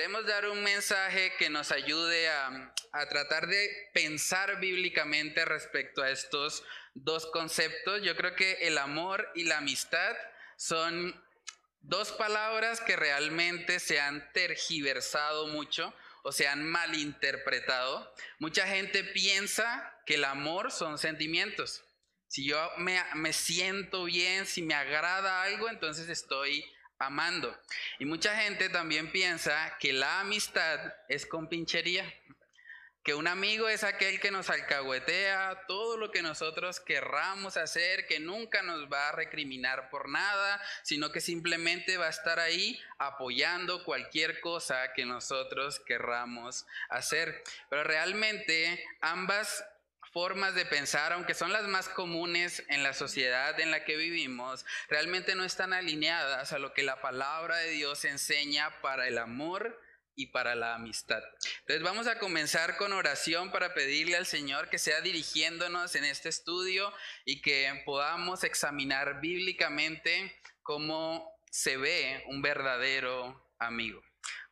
queremos dar un mensaje que nos ayude a, a, tratar de pensar bíblicamente respecto a estos dos conceptos. Yo creo que el amor y la amistad son dos palabras que realmente se han tergiversado mucho o se han malinterpretado. Mucha gente piensa que el amor son sentimientos. Si yo me, me siento bien, si me agrada algo, entonces estoy amando. Y mucha gente también piensa que la amistad es con pinchería, que un amigo es aquel que nos alcahuetea todo lo que nosotros querramos hacer, que nunca nos va a recriminar por nada, sino que simplemente va a estar ahí apoyando cualquier cosa que nosotros querramos hacer. Pero realmente ambas formas de pensar, aunque son las más comunes en la sociedad en la que vivimos, realmente no están alineadas a lo que la palabra de Dios enseña para el amor y para la amistad. Entonces vamos a comenzar con oración para pedirle al Señor que sea dirigiéndonos en este estudio y que podamos examinar bíblicamente cómo se ve un verdadero amigo.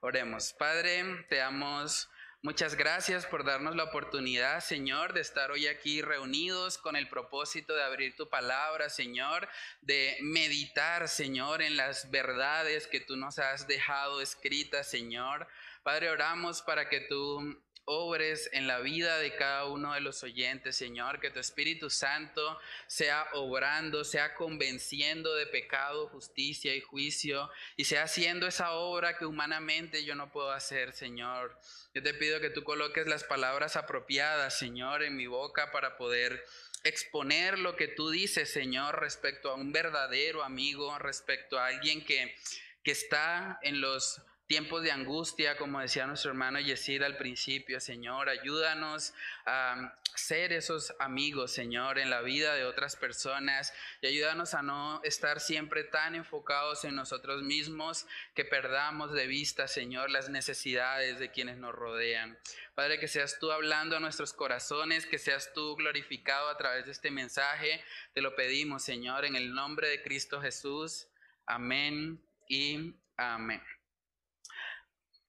Oremos, Padre, te damos Muchas gracias por darnos la oportunidad, Señor, de estar hoy aquí reunidos con el propósito de abrir tu palabra, Señor, de meditar, Señor, en las verdades que tú nos has dejado escritas, Señor. Padre, oramos para que tú obres en la vida de cada uno de los oyentes, Señor, que tu Espíritu Santo sea obrando, sea convenciendo de pecado, justicia y juicio, y sea haciendo esa obra que humanamente yo no puedo hacer, Señor. Yo te pido que tú coloques las palabras apropiadas, Señor, en mi boca para poder exponer lo que tú dices, Señor, respecto a un verdadero amigo, respecto a alguien que, que está en los tiempos de angustia, como decía nuestro hermano Yesid al principio, Señor, ayúdanos a ser esos amigos, Señor, en la vida de otras personas y ayúdanos a no estar siempre tan enfocados en nosotros mismos que perdamos de vista, Señor, las necesidades de quienes nos rodean. Padre, que seas tú hablando a nuestros corazones, que seas tú glorificado a través de este mensaje. Te lo pedimos, Señor, en el nombre de Cristo Jesús. Amén y amén.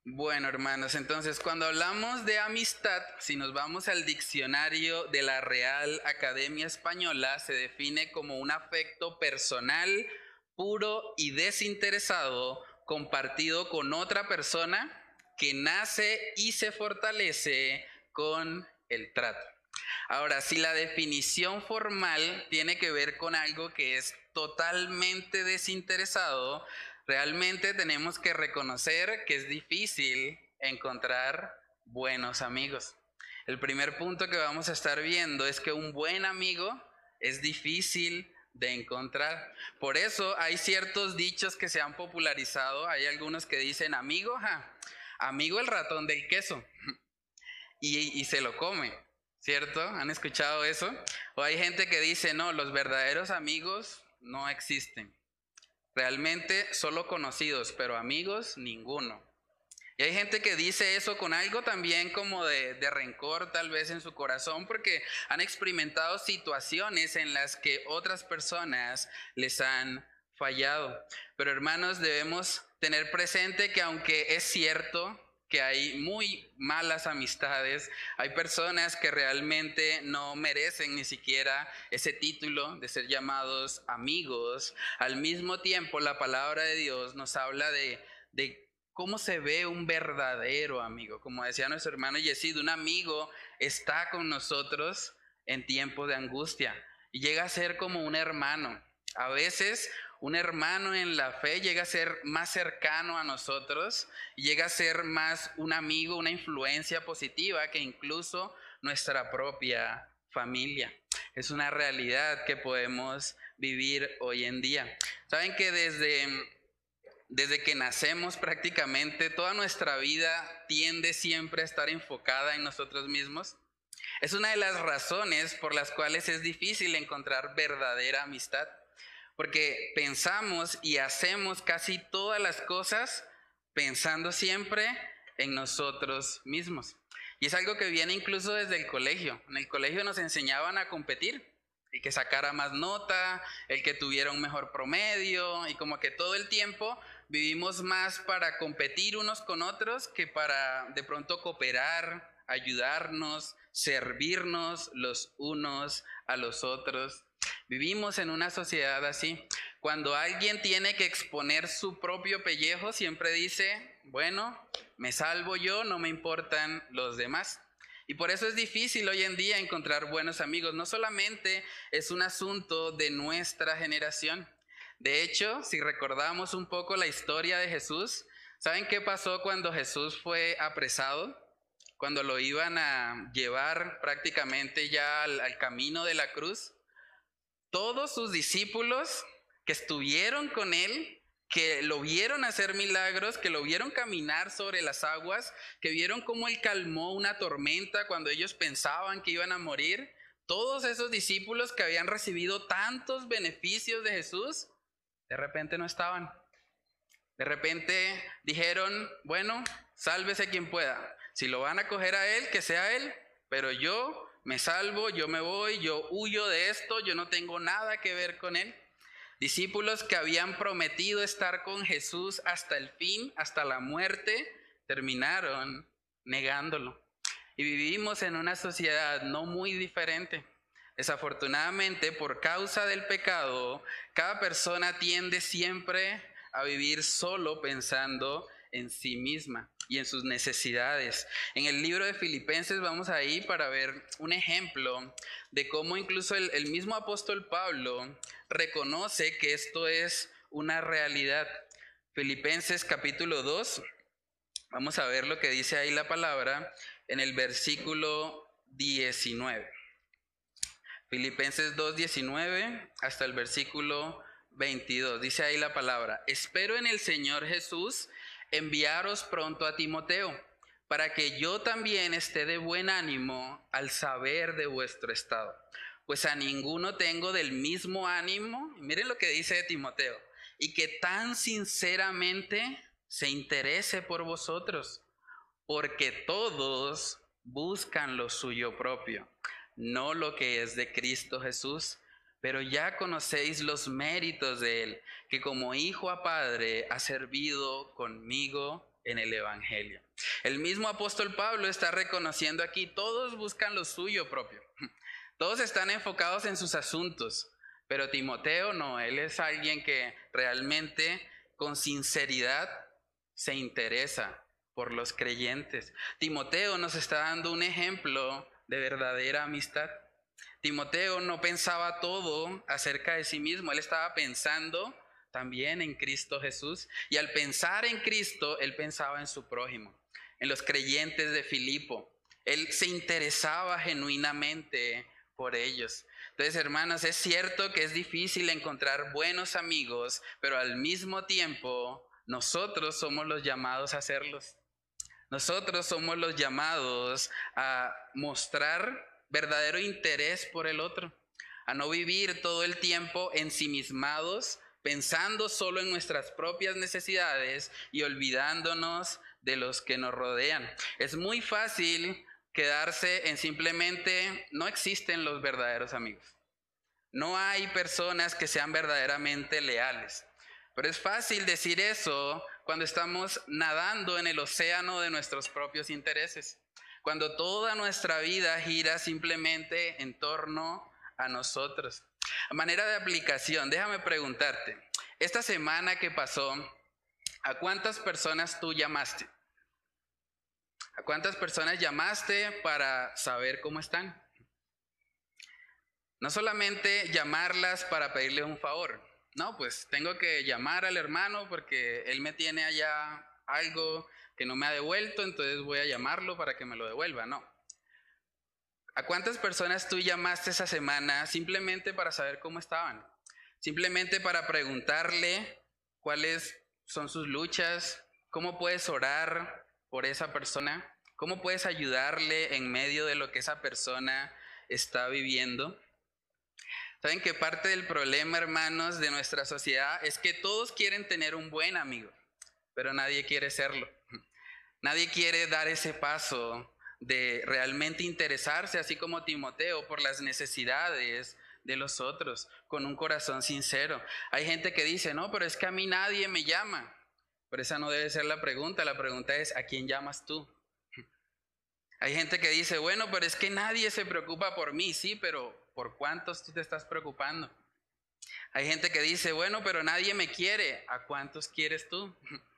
Bueno, hermanos, entonces cuando hablamos de amistad, si nos vamos al diccionario de la Real Academia Española, se define como un afecto personal, puro y desinteresado, compartido con otra persona que nace y se fortalece con el trato. Ahora, si la definición formal tiene que ver con algo que es totalmente desinteresado, Realmente tenemos que reconocer que es difícil encontrar buenos amigos. El primer punto que vamos a estar viendo es que un buen amigo es difícil de encontrar. Por eso hay ciertos dichos que se han popularizado. Hay algunos que dicen, amigo, amigo el ratón del queso. Y, y se lo come, ¿cierto? ¿Han escuchado eso? O hay gente que dice, no, los verdaderos amigos no existen. Realmente solo conocidos, pero amigos ninguno. Y hay gente que dice eso con algo también como de, de, rencor tal vez en su corazón porque han experimentado situaciones en las que otras personas les han fallado. Pero hermanos, debemos tener presente que aunque es cierto que hay muy malas amistades, hay personas que realmente no merecen ni siquiera ese título de ser llamados amigos. Al mismo tiempo, la palabra de Dios nos habla de, de cómo se ve un verdadero amigo. Como decía nuestro hermano Yesid, un amigo está con nosotros en tiempos de angustia y llega a ser como un hermano. A veces un hermano en la fe llega a ser más cercano a nosotros, llega a ser más un amigo, una influencia positiva que incluso nuestra propia familia. Es una realidad que podemos vivir hoy en día. Saben que desde, desde que nacemos prácticamente toda nuestra vida tiende siempre a estar enfocada en nosotros mismos. Es una de las razones por las cuales es difícil encontrar verdadera amistad. Porque pensamos y hacemos casi todas las cosas pensando siempre en nosotros mismos. Y es algo que viene incluso desde el colegio. En el colegio nos enseñaban a competir. El que sacara más nota, el que tuviera un mejor promedio y como que todo el tiempo vivimos más para competir unos con otros que para de pronto cooperar, ayudarnos, servirnos los unos a los otros. Vivimos en una sociedad así. Cuando alguien tiene que exponer su propio pellejo, siempre dice, bueno, me salvo yo, no me importan los demás. Y por eso es difícil hoy en día encontrar buenos amigos. No solamente es un asunto de nuestra generación. De hecho, si recordamos un poco la historia de Jesús, ¿saben qué pasó cuando Jesús fue apresado? Cuando lo iban a llevar prácticamente ya al, al camino de la cruz. Todos sus discípulos que estuvieron con él que lo vieron hacer milagros, que lo vieron caminar sobre las aguas, que vieron cómo él calmó una tormenta cuando ellos pensaban que iban a morir. Todos esos discípulos que habían recibido tantos beneficios de Jesús, de repente no estaban. De repente dijeron, bueno, sálvese quien pueda. Si lo van a coger a él, que sea él, pero yo me salvo, yo me voy, yo huyo de esto, yo no tengo nada que ver con él. Discípulos que habían prometido estar con Jesús hasta el fin, hasta la muerte, terminaron negándolo. Y vivimos en una sociedad no muy diferente. Desafortunadamente, por causa del pecado, cada persona tiende siempre a vivir solo pensando en sí misma y en sus necesidades. En el libro de Filipenses vamos ahí para ver un ejemplo de cómo incluso el, mismo apóstol Pablo reconoce que esto es una realidad. Filipenses capítulo 2, vamos a ver lo que dice ahí la palabra en el versículo 19. Filipenses 2, 19 hasta el versículo 22. Dice ahí la palabra, espero en el Señor Jesús enviaros pronto a Timoteo para que yo también esté de buen ánimo al saber de vuestro estado. Pues a ninguno tengo del mismo ánimo, miren lo que dice Timoteo, y que tan sinceramente se interese por vosotros, porque todos buscan lo suyo propio, no lo que es de Cristo Jesús, pero ya conocéis los méritos de Él, que como hijo a padre ha servido conmigo en el Evangelio. El mismo apóstol Pablo está reconociendo aquí, todos buscan lo suyo propio, todos están enfocados en sus asuntos, pero Timoteo no, él es alguien que realmente con sinceridad se interesa por los creyentes. Timoteo nos está dando un ejemplo de verdadera amistad. Timoteo no pensaba todo acerca de sí mismo, él estaba pensando también en Cristo Jesús. Y al pensar en Cristo, él pensaba en su prójimo, en los creyentes de Filipo. Él se interesaba genuinamente por ellos. Entonces, hermanos, es cierto que es difícil encontrar buenos amigos, pero al mismo tiempo nosotros somos los llamados a hacerlos. Nosotros somos los llamados a mostrar verdadero interés por el otro, a no vivir todo el tiempo ensimismados pensando solo en nuestras propias necesidades y olvidándonos de los que nos rodean. Es muy fácil quedarse en simplemente no existen los verdaderos amigos. No hay personas que sean verdaderamente leales. Pero es fácil decir eso cuando estamos nadando en el océano de nuestros propios intereses. Cuando toda nuestra vida gira simplemente en torno a nosotros. A manera de aplicación, déjame preguntarte, esta semana que pasó, ¿a cuántas personas tú llamaste? ¿A cuántas personas llamaste para saber cómo están? No solamente llamarlas para pedirle un favor. No, pues tengo que llamar al hermano porque él me tiene allá algo que no me ha devuelto, entonces voy a llamarlo para que me lo devuelva. No. ¿A cuántas personas tú llamaste esa semana simplemente para saber cómo estaban? Simplemente para preguntarle cuáles son sus luchas, cómo puedes orar por esa persona, cómo puedes ayudarle en medio de lo que esa persona está viviendo. Saben que parte del problema, hermanos, de nuestra sociedad es que todos quieren tener un buen amigo, pero nadie quiere serlo. Nadie quiere dar ese paso de realmente interesarse, así como Timoteo, por las necesidades de los otros, con un corazón sincero. Hay gente que dice, no, pero es que a mí nadie me llama. Pero esa no debe ser la pregunta, la pregunta es, ¿a quién llamas tú? Hay gente que dice, bueno, pero es que nadie se preocupa por mí, sí, pero ¿por cuántos tú te estás preocupando? Hay gente que dice, bueno, pero nadie me quiere, ¿a cuántos quieres tú?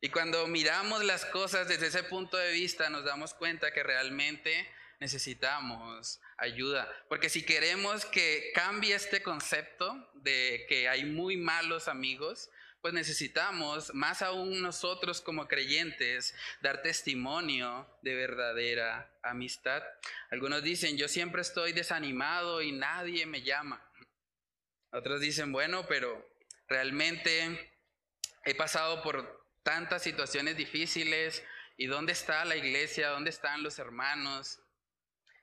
Y cuando miramos las cosas desde ese punto de vista, nos damos cuenta que realmente necesitamos ayuda. Porque si queremos que cambie este concepto de que hay muy malos amigos, pues necesitamos, más aún nosotros como creyentes, dar testimonio de verdadera amistad. Algunos dicen, yo siempre estoy desanimado y nadie me llama. Otros dicen, bueno, pero realmente he pasado por tantas situaciones difíciles y dónde está la iglesia, dónde están los hermanos.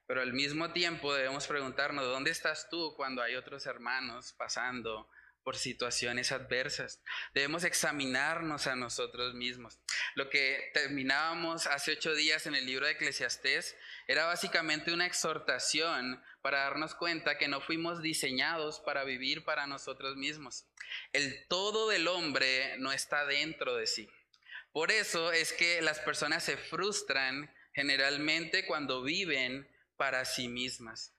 Pero al mismo tiempo debemos preguntarnos, ¿dónde estás tú cuando hay otros hermanos pasando por situaciones adversas. Debemos examinarnos a nosotros mismos. Lo que terminábamos hace ocho días en el libro de Eclesiastés era básicamente una exhortación para darnos cuenta que no fuimos diseñados para vivir para nosotros mismos. El todo del hombre no está dentro de sí. Por eso es que las personas se frustran generalmente cuando viven para sí mismas.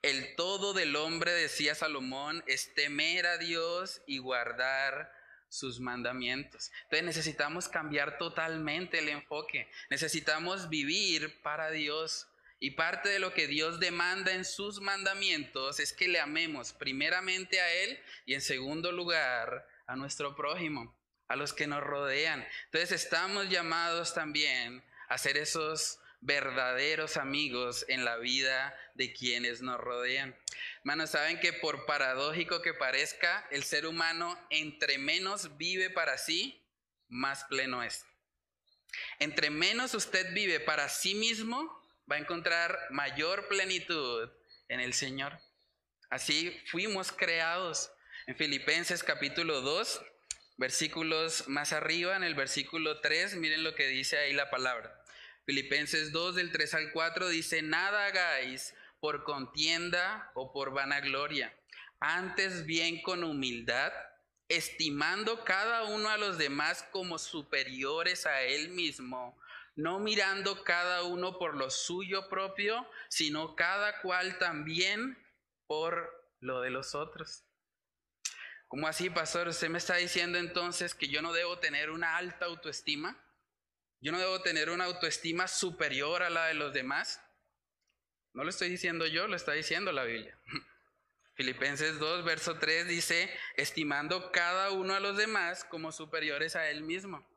El todo del hombre, decía Salomón, es temer a Dios y guardar sus mandamientos. Entonces necesitamos cambiar totalmente el enfoque. Necesitamos vivir para Dios. Y parte de lo que Dios demanda en sus mandamientos es que le amemos primeramente a Él y en segundo lugar a nuestro prójimo, a los que nos rodean. Entonces estamos llamados también a ser esos verdaderos amigos en la vida de quienes nos rodean. Hermanos, saben que por paradójico que parezca, el ser humano entre menos vive para sí, más pleno es. Entre menos usted vive para sí mismo, va a encontrar mayor plenitud en el Señor. Así fuimos creados. En Filipenses capítulo 2, versículos más arriba, en el versículo 3, miren lo que dice ahí la palabra. Filipenses 2 del 3 al 4 dice, nada hagáis por contienda o por vanagloria, antes bien con humildad, estimando cada uno a los demás como superiores a él mismo, no mirando cada uno por lo suyo propio, sino cada cual también por lo de los otros. ¿Cómo así, pastor? ¿Usted me está diciendo entonces que yo no debo tener una alta autoestima? Yo no debo tener una autoestima superior a la de los demás. No lo estoy diciendo yo, lo está diciendo la Biblia. Filipenses 2, verso 3 dice, estimando cada uno a los demás como superiores a él mismo.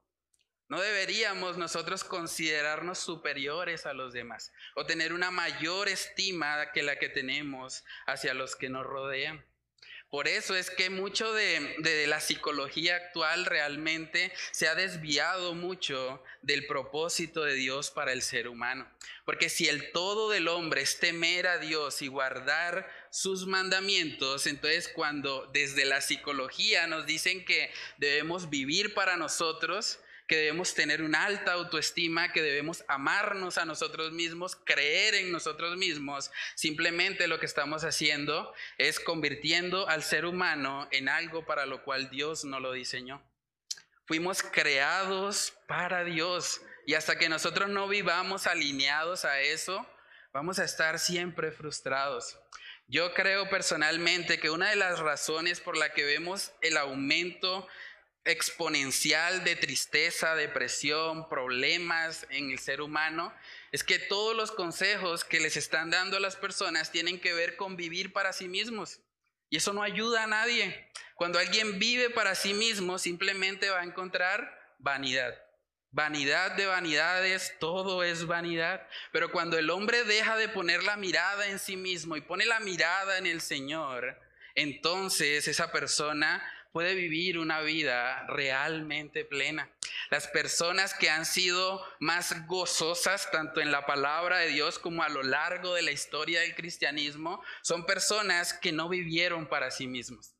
No deberíamos nosotros considerarnos superiores a los demás o tener una mayor estima que la que tenemos hacia los que nos rodean. Por eso es que mucho de, la psicología actual realmente se ha desviado mucho del propósito de Dios para el ser humano. Porque si el todo del hombre es temer a Dios y guardar sus mandamientos, entonces cuando desde la psicología nos dicen que debemos vivir para nosotros, que debemos tener una alta autoestima, que debemos amarnos a nosotros mismos, creer en nosotros mismos. Simplemente lo que estamos haciendo es convirtiendo al ser humano en algo para lo cual Dios no lo diseñó. Fuimos creados para Dios y hasta que nosotros no vivamos alineados a eso, vamos a estar siempre frustrados. Yo creo personalmente que una de las razones por la que vemos el aumento exponencial de tristeza, depresión, problemas en el ser humano, es que todos los consejos que les están dando a las personas tienen que ver con vivir para sí mismos. Y eso no ayuda a nadie. Cuando alguien vive para sí mismo, simplemente va a encontrar vanidad. Vanidad de vanidades, todo es vanidad. Pero cuando el hombre deja de poner la mirada en sí mismo y pone la mirada en el Señor, entonces esa persona puede vivir una vida realmente plena. Las personas que han sido más gozosas tanto en la palabra de Dios como a lo largo de la historia del cristianismo son personas que no vivieron para sí mismos,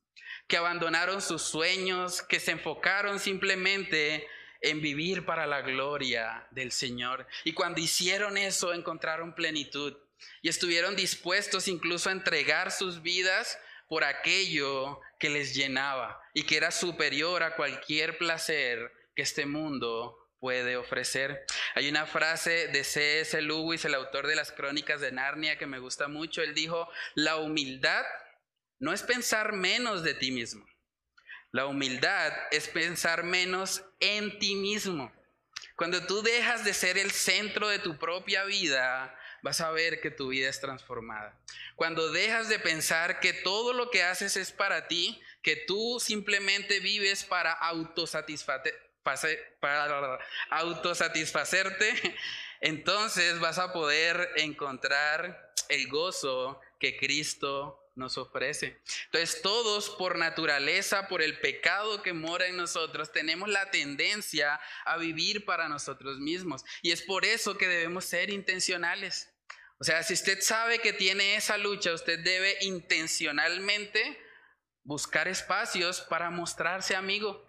que abandonaron sus sueños, que se enfocaron simplemente en vivir para la gloria del Señor. Y cuando hicieron eso encontraron plenitud y estuvieron dispuestos incluso a entregar sus vidas por aquello que les llenaba y que era superior a cualquier placer que este mundo puede ofrecer. Hay una frase de C.S. Lewis, el autor de las crónicas de Narnia, que me gusta mucho. Él dijo, la humildad no es pensar menos de ti mismo. La humildad es pensar menos en ti mismo. Cuando tú dejas de ser el centro de tu propia vida, vas a ver que tu vida es transformada. Cuando dejas de pensar que todo lo que haces es para ti, que tú simplemente vives para para autosatisfacerte, entonces vas a poder encontrar el gozo que Cristo nos ofrece. Entonces todos por naturaleza, por el pecado que mora en nosotros, tenemos la tendencia a vivir para nosotros mismos. Y es por eso que debemos ser intencionales. O sea, si usted sabe que tiene esa lucha, usted debe intencionalmente buscar espacios para mostrarse amigo,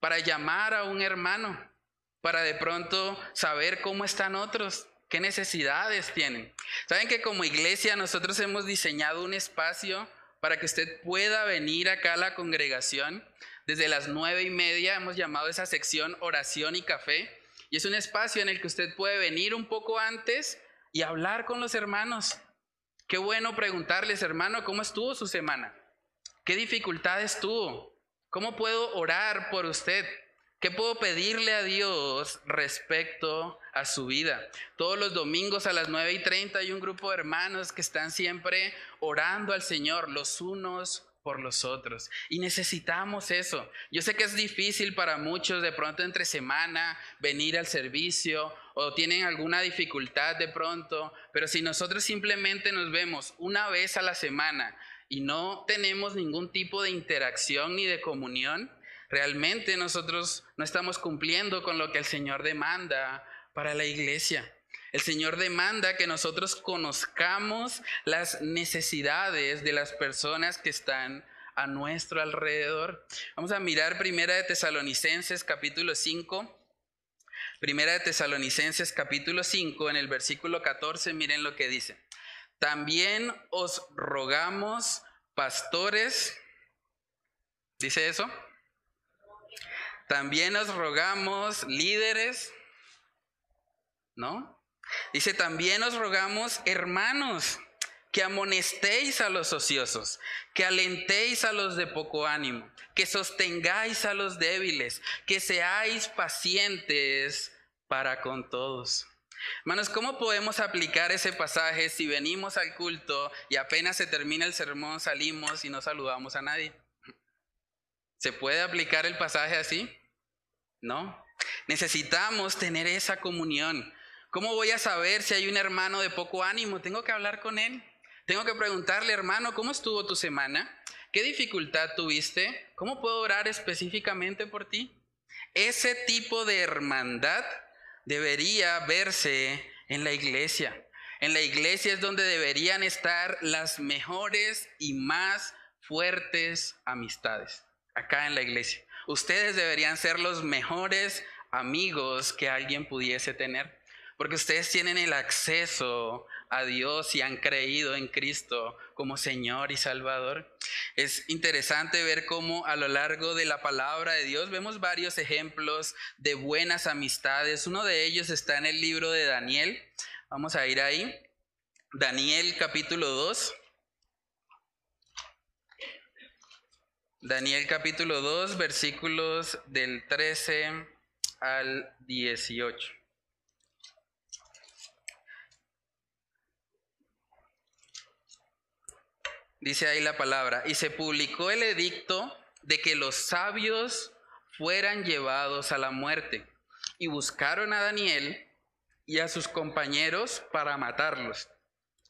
para llamar a un hermano, para de pronto saber cómo están otros, ¿Qué necesidades tienen? Saben que como iglesia nosotros hemos diseñado un espacio para que usted pueda venir acá a la congregación. Desde las nueve y media hemos llamado esa sección oración y café. Y es un espacio en el que usted puede venir un poco antes y hablar con los hermanos. Qué bueno preguntarles, hermano, ¿cómo estuvo su semana? ¿Qué dificultades tuvo? ¿Cómo puedo orar por usted? ¿Qué puedo pedirle a Dios respecto a su vida? Todos los domingos a las 9 y 30 hay un grupo de hermanos que están siempre orando al Señor, los unos por los otros. Y necesitamos eso. Yo sé que es difícil para muchos de pronto entre semana venir al servicio o tienen alguna dificultad de pronto, pero si nosotros simplemente nos vemos una vez a la semana y no tenemos ningún tipo de interacción ni de comunión, realmente nosotros no estamos cumpliendo con lo que el Señor demanda para la iglesia. El Señor demanda que nosotros conozcamos las necesidades de las personas que están a nuestro alrededor. Vamos a mirar Primera de Tesalonicenses capítulo 5. Primera de Tesalonicenses capítulo 5 en el versículo 14, miren lo que dice. También os rogamos, pastores, ¿dice eso? También os rogamos, líderes, ¿no? Dice, también os rogamos, hermanos, que amonestéis a los ociosos, que alentéis a los de poco ánimo, que sostengáis a los débiles, que seáis pacientes para con todos. Hermanos, ¿cómo podemos aplicar ese pasaje si venimos al culto y apenas se termina el sermón salimos y no saludamos a nadie? ¿Se puede aplicar el pasaje así? No. Necesitamos tener esa comunión. ¿Cómo voy a saber si hay un hermano de poco ánimo? Tengo que hablar con él. Tengo que preguntarle, hermano, ¿cómo estuvo tu semana? ¿Qué dificultad tuviste? ¿Cómo puedo orar específicamente por ti? Ese tipo de hermandad debería verse en la iglesia. En la iglesia es donde deberían estar las mejores y más fuertes amistades. Acá en la iglesia. Ustedes deberían ser los mejores amigos que alguien pudiese tener, porque ustedes tienen el acceso a Dios y han creído en Cristo como Señor y Salvador. Es interesante ver cómo a lo largo de la palabra de Dios vemos varios ejemplos de buenas amistades. Uno de ellos está en el libro de Daniel. Vamos a ir ahí. Daniel capítulo 2. Daniel capítulo 2, versículos del 13 al 18. Dice ahí la palabra, y se publicó el edicto de que los sabios fueran llevados a la muerte, y buscaron a Daniel y a sus compañeros para matarlos.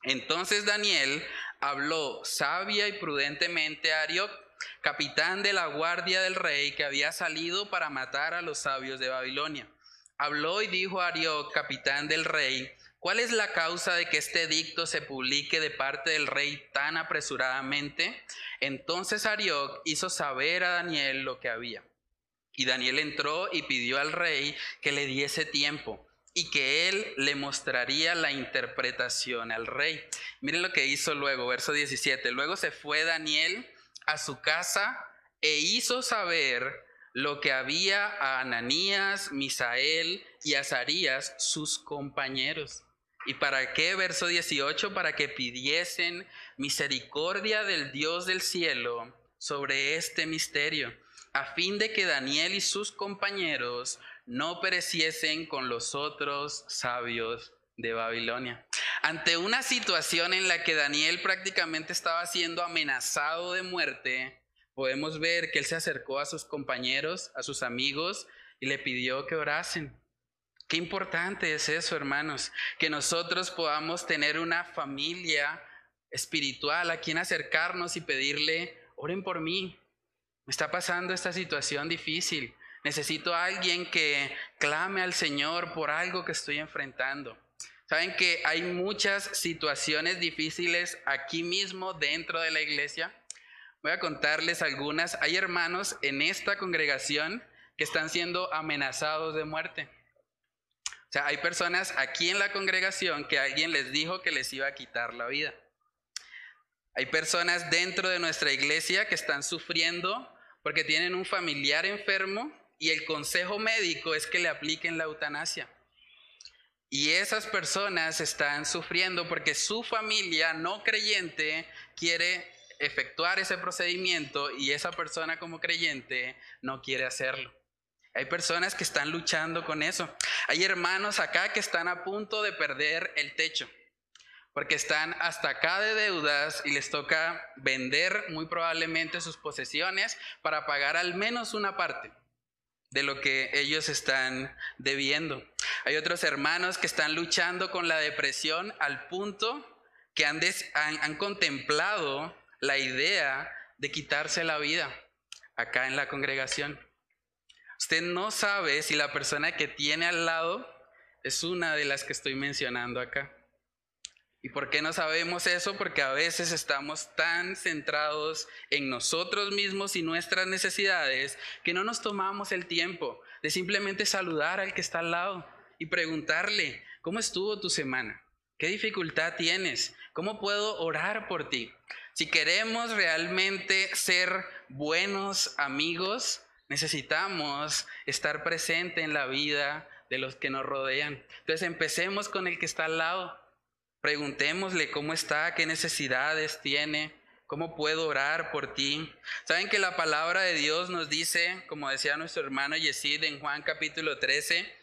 Entonces Daniel habló sabia y prudentemente a Arioc, capitán de la guardia del rey que había salido para matar a los sabios de Babilonia. Habló y dijo a Arioc, capitán del rey, ¿cuál es la causa de que este edicto se publique de parte del rey tan apresuradamente? Entonces Arioc hizo saber a Daniel lo que había. Y Daniel entró y pidió al rey que le diese tiempo y que él le mostraría la interpretación al rey. Miren lo que hizo luego, verso 17. Luego se fue Daniel a su casa e hizo saber lo que había a Ananías, Misael y Azarías, sus compañeros. ¿Y para qué? Verso 18, para que pidiesen misericordia del Dios del cielo sobre este misterio, a fin de que Daniel y sus compañeros no pereciesen con los otros sabios de Babilonia. Ante una situación en la que Daniel prácticamente estaba siendo amenazado de muerte, podemos ver que él se acercó a sus compañeros, a sus amigos, y le pidió que orasen. Qué importante es eso, hermanos, que nosotros podamos tener una familia espiritual a quien acercarnos y pedirle, oren por mí. Me está pasando esta situación difícil. Necesito a alguien que clame al Señor por algo que estoy enfrentando. Saben que hay muchas situaciones difíciles aquí mismo dentro de la iglesia. Voy a contarles algunas. Hay hermanos en esta congregación que están siendo amenazados de muerte. O sea, hay personas aquí en la congregación que alguien les dijo que les iba a quitar la vida. Hay personas dentro de nuestra iglesia que están sufriendo porque tienen un familiar enfermo y el consejo médico es que le apliquen la eutanasia. Y esas personas están sufriendo porque su familia no creyente quiere efectuar ese procedimiento y esa persona como creyente no quiere hacerlo. Hay personas que están luchando con eso. Hay hermanos acá que están a punto de perder el techo porque están hasta acá de deudas y les toca vender muy probablemente sus posesiones para pagar al menos una parte de lo que ellos están debiendo. Hay otros hermanos que están luchando con la depresión al punto que han, han, contemplado la idea de quitarse la vida acá en la congregación. Usted no sabe si la persona que tiene al lado es una de las que estoy mencionando acá. ¿Y por qué no sabemos eso? Porque a veces estamos tan centrados en nosotros mismos y nuestras necesidades que no nos tomamos el tiempo de simplemente saludar al que está al lado y preguntarle, ¿cómo estuvo tu semana? ¿Qué dificultad tienes? ¿Cómo puedo orar por ti? Si queremos realmente ser buenos amigos, necesitamos estar presente en la vida de los que nos rodean. Entonces empecemos con el que está al lado Preguntémosle cómo está, qué necesidades tiene, cómo puedo orar por ti. Saben que la palabra de Dios nos dice, como decía nuestro hermano Yesid en Juan capítulo 13,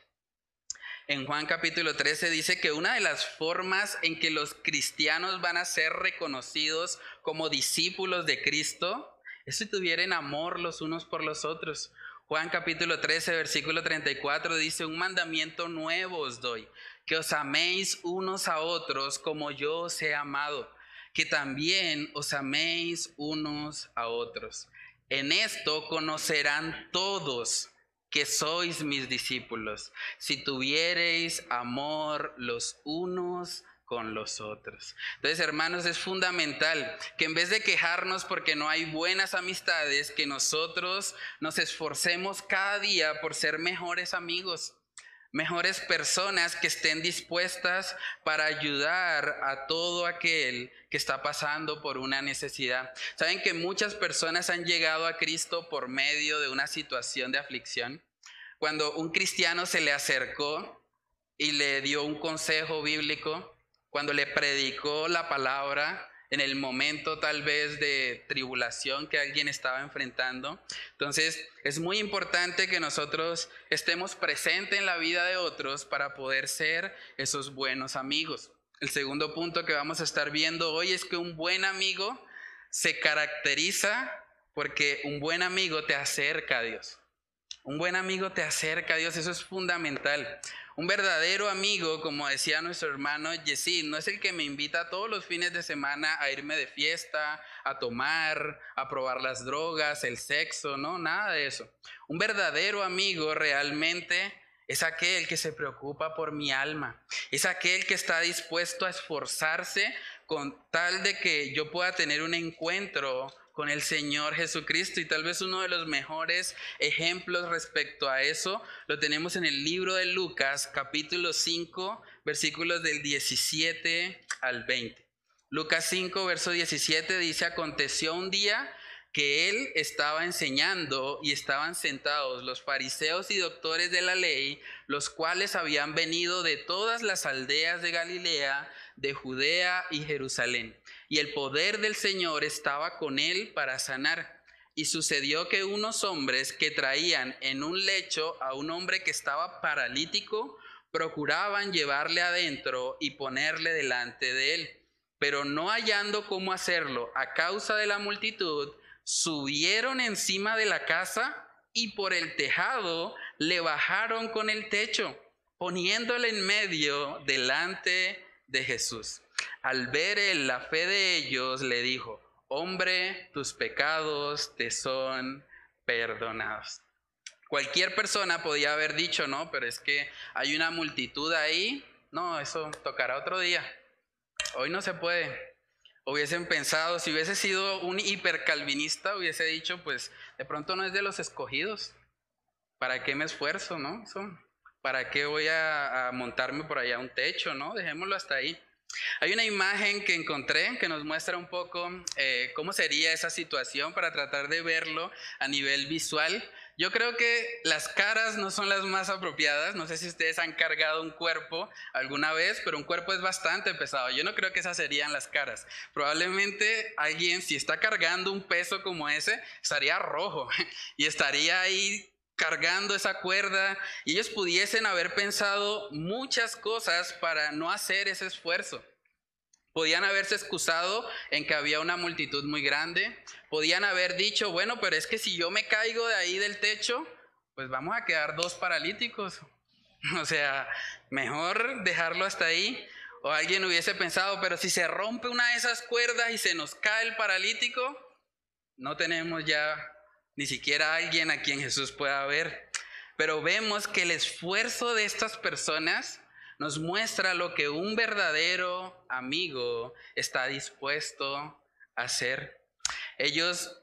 en Juan capítulo 13 dice que una de las formas en que los cristianos van a ser reconocidos como discípulos de Cristo si tuvieran amor los unos por los otros. Juan capítulo 13, versículo 34 dice, un mandamiento nuevo os doy, que os améis unos a otros como yo os he amado, que también os améis unos a otros. En esto conocerán todos que sois mis discípulos, si tuviereis amor los unos con los otros. Entonces, hermanos, es fundamental que en vez de quejarnos porque no hay buenas amistades, que nosotros nos esforcemos cada día por ser mejores amigos mejores personas que estén dispuestas para ayudar a todo aquel que está pasando por una necesidad. Saben que muchas personas han llegado a Cristo por medio de una situación de aflicción. Cuando un cristiano se le acercó y le dio un consejo bíblico, cuando le predicó la palabra, en el momento tal vez de tribulación que alguien estaba enfrentando. Entonces es muy importante que nosotros estemos presentes en la vida de otros para poder ser esos buenos amigos. El segundo punto que vamos a estar viendo hoy es que un buen amigo se caracteriza porque un buen amigo te acerca a Dios. Un buen amigo te acerca a Dios, eso es fundamental. Un verdadero amigo, como decía nuestro hermano Yesid, no es el que me invita todos los fines de semana a irme de fiesta, a tomar, a probar las drogas, el sexo, no, nada de eso. Un verdadero amigo realmente es aquel que se preocupa por mi alma, es aquel que está dispuesto a esforzarse con tal de que yo pueda tener un encuentro con el Señor Jesucristo. Y tal vez uno de los mejores ejemplos respecto a eso lo tenemos en el libro de Lucas, capítulo 5, versículos del 17 al 20. Lucas 5, verso 17 dice, aconteció un día que él estaba enseñando y estaban sentados los fariseos y doctores de la ley, los cuales habían venido de todas las aldeas de Galilea, de Judea y Jerusalén. Y el poder del Señor estaba con él para sanar. Y sucedió que unos hombres que traían en un lecho a un hombre que estaba paralítico, procuraban llevarle adentro y ponerle delante de él. Pero no hallando cómo hacerlo a causa de la multitud, subieron encima de la casa y por el tejado le bajaron con el techo, poniéndole en medio delante de Jesús. Al ver la fe de ellos, le dijo, hombre, tus pecados te son perdonados. Cualquier persona podía haber dicho, no, pero es que hay una multitud ahí, no, eso tocará otro día. Hoy no se puede. Hubiesen pensado, si hubiese sido un hipercalvinista, hubiese dicho, pues de pronto no es de los escogidos. ¿Para qué me esfuerzo, no? ¿Para qué voy a, montarme por allá un techo, no? Dejémoslo hasta ahí. Hay una imagen que encontré que nos muestra un poco eh, cómo sería esa situación para tratar de verlo a nivel visual. Yo creo que las caras no son las más apropiadas. No sé si ustedes han cargado un cuerpo alguna vez, pero un cuerpo es bastante pesado. Yo no creo que esas serían las caras. Probablemente alguien, si está cargando un peso como ese, estaría rojo y estaría ahí cargando esa cuerda y ellos pudiesen haber pensado muchas cosas para no hacer ese esfuerzo. Podían haberse excusado en que había una multitud muy grande. Podían haber dicho, bueno, pero es que si yo me caigo de ahí del techo, pues vamos a quedar dos paralíticos. O sea, mejor dejarlo hasta ahí. O alguien hubiese pensado, pero si se rompe una de esas cuerdas y se nos cae el paralítico, no tenemos ya ni siquiera alguien a quien Jesús pueda ver. Pero vemos que el esfuerzo de estas personas nos muestra lo que un verdadero amigo está dispuesto a hacer. Ellos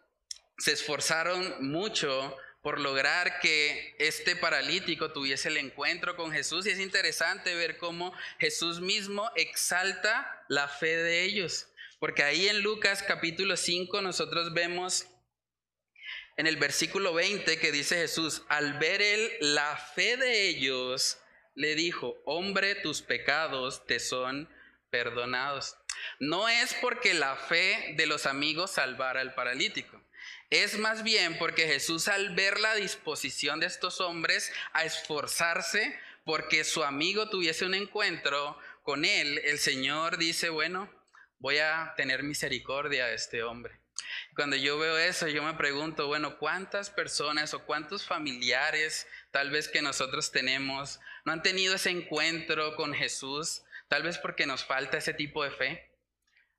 se esforzaron mucho por lograr que este paralítico tuviese el encuentro con Jesús y es interesante ver cómo Jesús mismo exalta la fe de ellos. Porque ahí en Lucas capítulo 5 nosotros vemos en el versículo 20 que dice Jesús, al ver él la fe de ellos, le dijo, hombre, tus pecados te son perdonados. No es porque la fe de los amigos salvara al paralítico. Es más bien porque Jesús al ver la disposición de estos hombres a esforzarse porque su amigo tuviese un encuentro con él, el Señor dice, bueno, voy a tener misericordia de este hombre. Cuando yo veo eso, yo me pregunto, bueno, ¿cuántas personas o cuántos familiares tal vez que nosotros tenemos no han tenido ese encuentro con Jesús? Tal vez porque nos falta ese tipo de fe.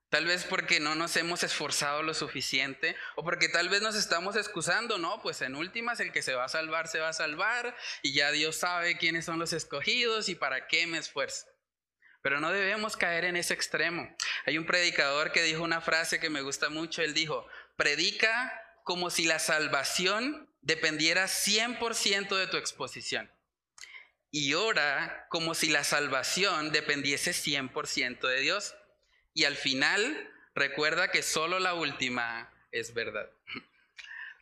Tal vez porque no nos hemos esforzado lo suficiente o porque tal vez nos estamos excusando, no, pues en últimas el que se va a salvar se va a salvar y ya Dios sabe quiénes son los escogidos y para qué me esfuerzo. Pero no debemos caer en ese extremo. Hay un predicador que dijo una frase que me gusta mucho. Él dijo, predica como si la salvación dependiera 100% de tu exposición. Y ora como si la salvación dependiese 100% de Dios. Y al final, recuerda que solo la última es verdad.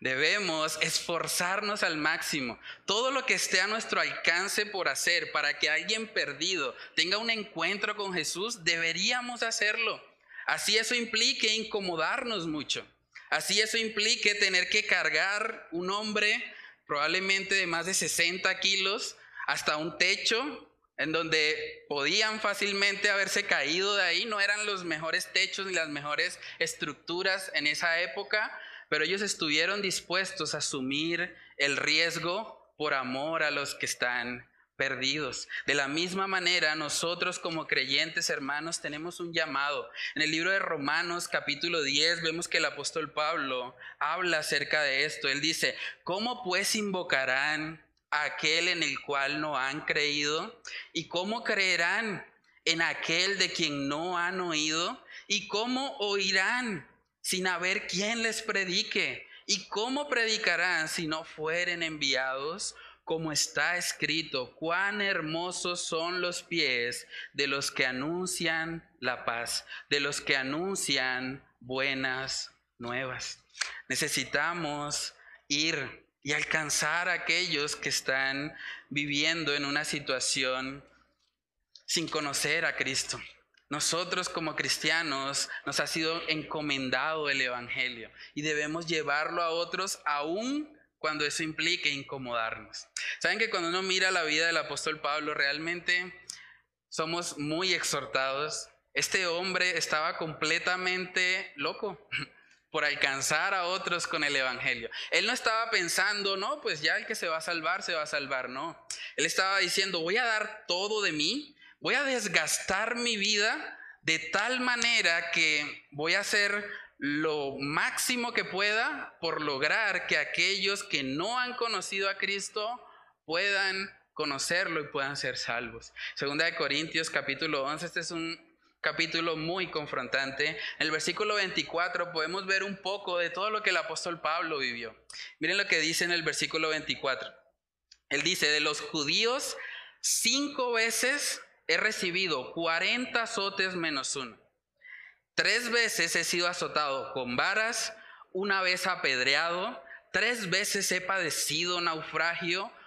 Debemos esforzarnos al máximo. Todo lo que esté a nuestro alcance por hacer para que alguien perdido tenga un encuentro con Jesús, deberíamos hacerlo. Así eso implique incomodarnos mucho. Así eso implique tener que cargar un hombre probablemente de más de 60 kilos hasta un techo en donde podían fácilmente haberse caído de ahí. No eran los mejores techos ni las mejores estructuras en esa época, pero ellos estuvieron dispuestos a asumir el riesgo por amor a los que están perdidos. De la misma manera, nosotros como creyentes hermanos tenemos un llamado. En el libro de Romanos capítulo 10 vemos que el apóstol Pablo habla acerca de esto. Él dice, ¿cómo pues invocarán a aquel en el cual no han creído? ¿Y cómo creerán en aquel de quien no han oído? ¿Y cómo oirán sin haber quien les predique? ¿Y cómo predicarán si no fueren enviados? Como está escrito, cuán hermosos son los pies de los que anuncian la paz, de los que anuncian buenas nuevas. Necesitamos ir y alcanzar a aquellos que están viviendo en una situación sin conocer a Cristo. Nosotros como cristianos nos ha sido encomendado el Evangelio y debemos llevarlo a otros aún cuando eso implique incomodarnos. Saben que cuando uno mira la vida del apóstol Pablo, realmente somos muy exhortados. Este hombre estaba completamente loco por alcanzar a otros con el Evangelio. Él no estaba pensando, no, pues ya el que se va a salvar, se va a salvar, no. Él estaba diciendo, voy a dar todo de mí voy a desgastar mi vida de tal manera que voy a hacer lo máximo que pueda por lograr que aquellos que no han conocido a Cristo puedan conocerlo y puedan ser salvos. Segunda de Corintios capítulo 11, este es un capítulo muy confrontante. En el versículo 24 podemos ver un poco de todo lo que el apóstol Pablo vivió. Miren lo que dice en el versículo 24. Él dice, de los judíos cinco veces he recibido 40 azotes menos uno. Tres veces he sido azotado con varas, una vez apedreado, tres veces he padecido naufragio,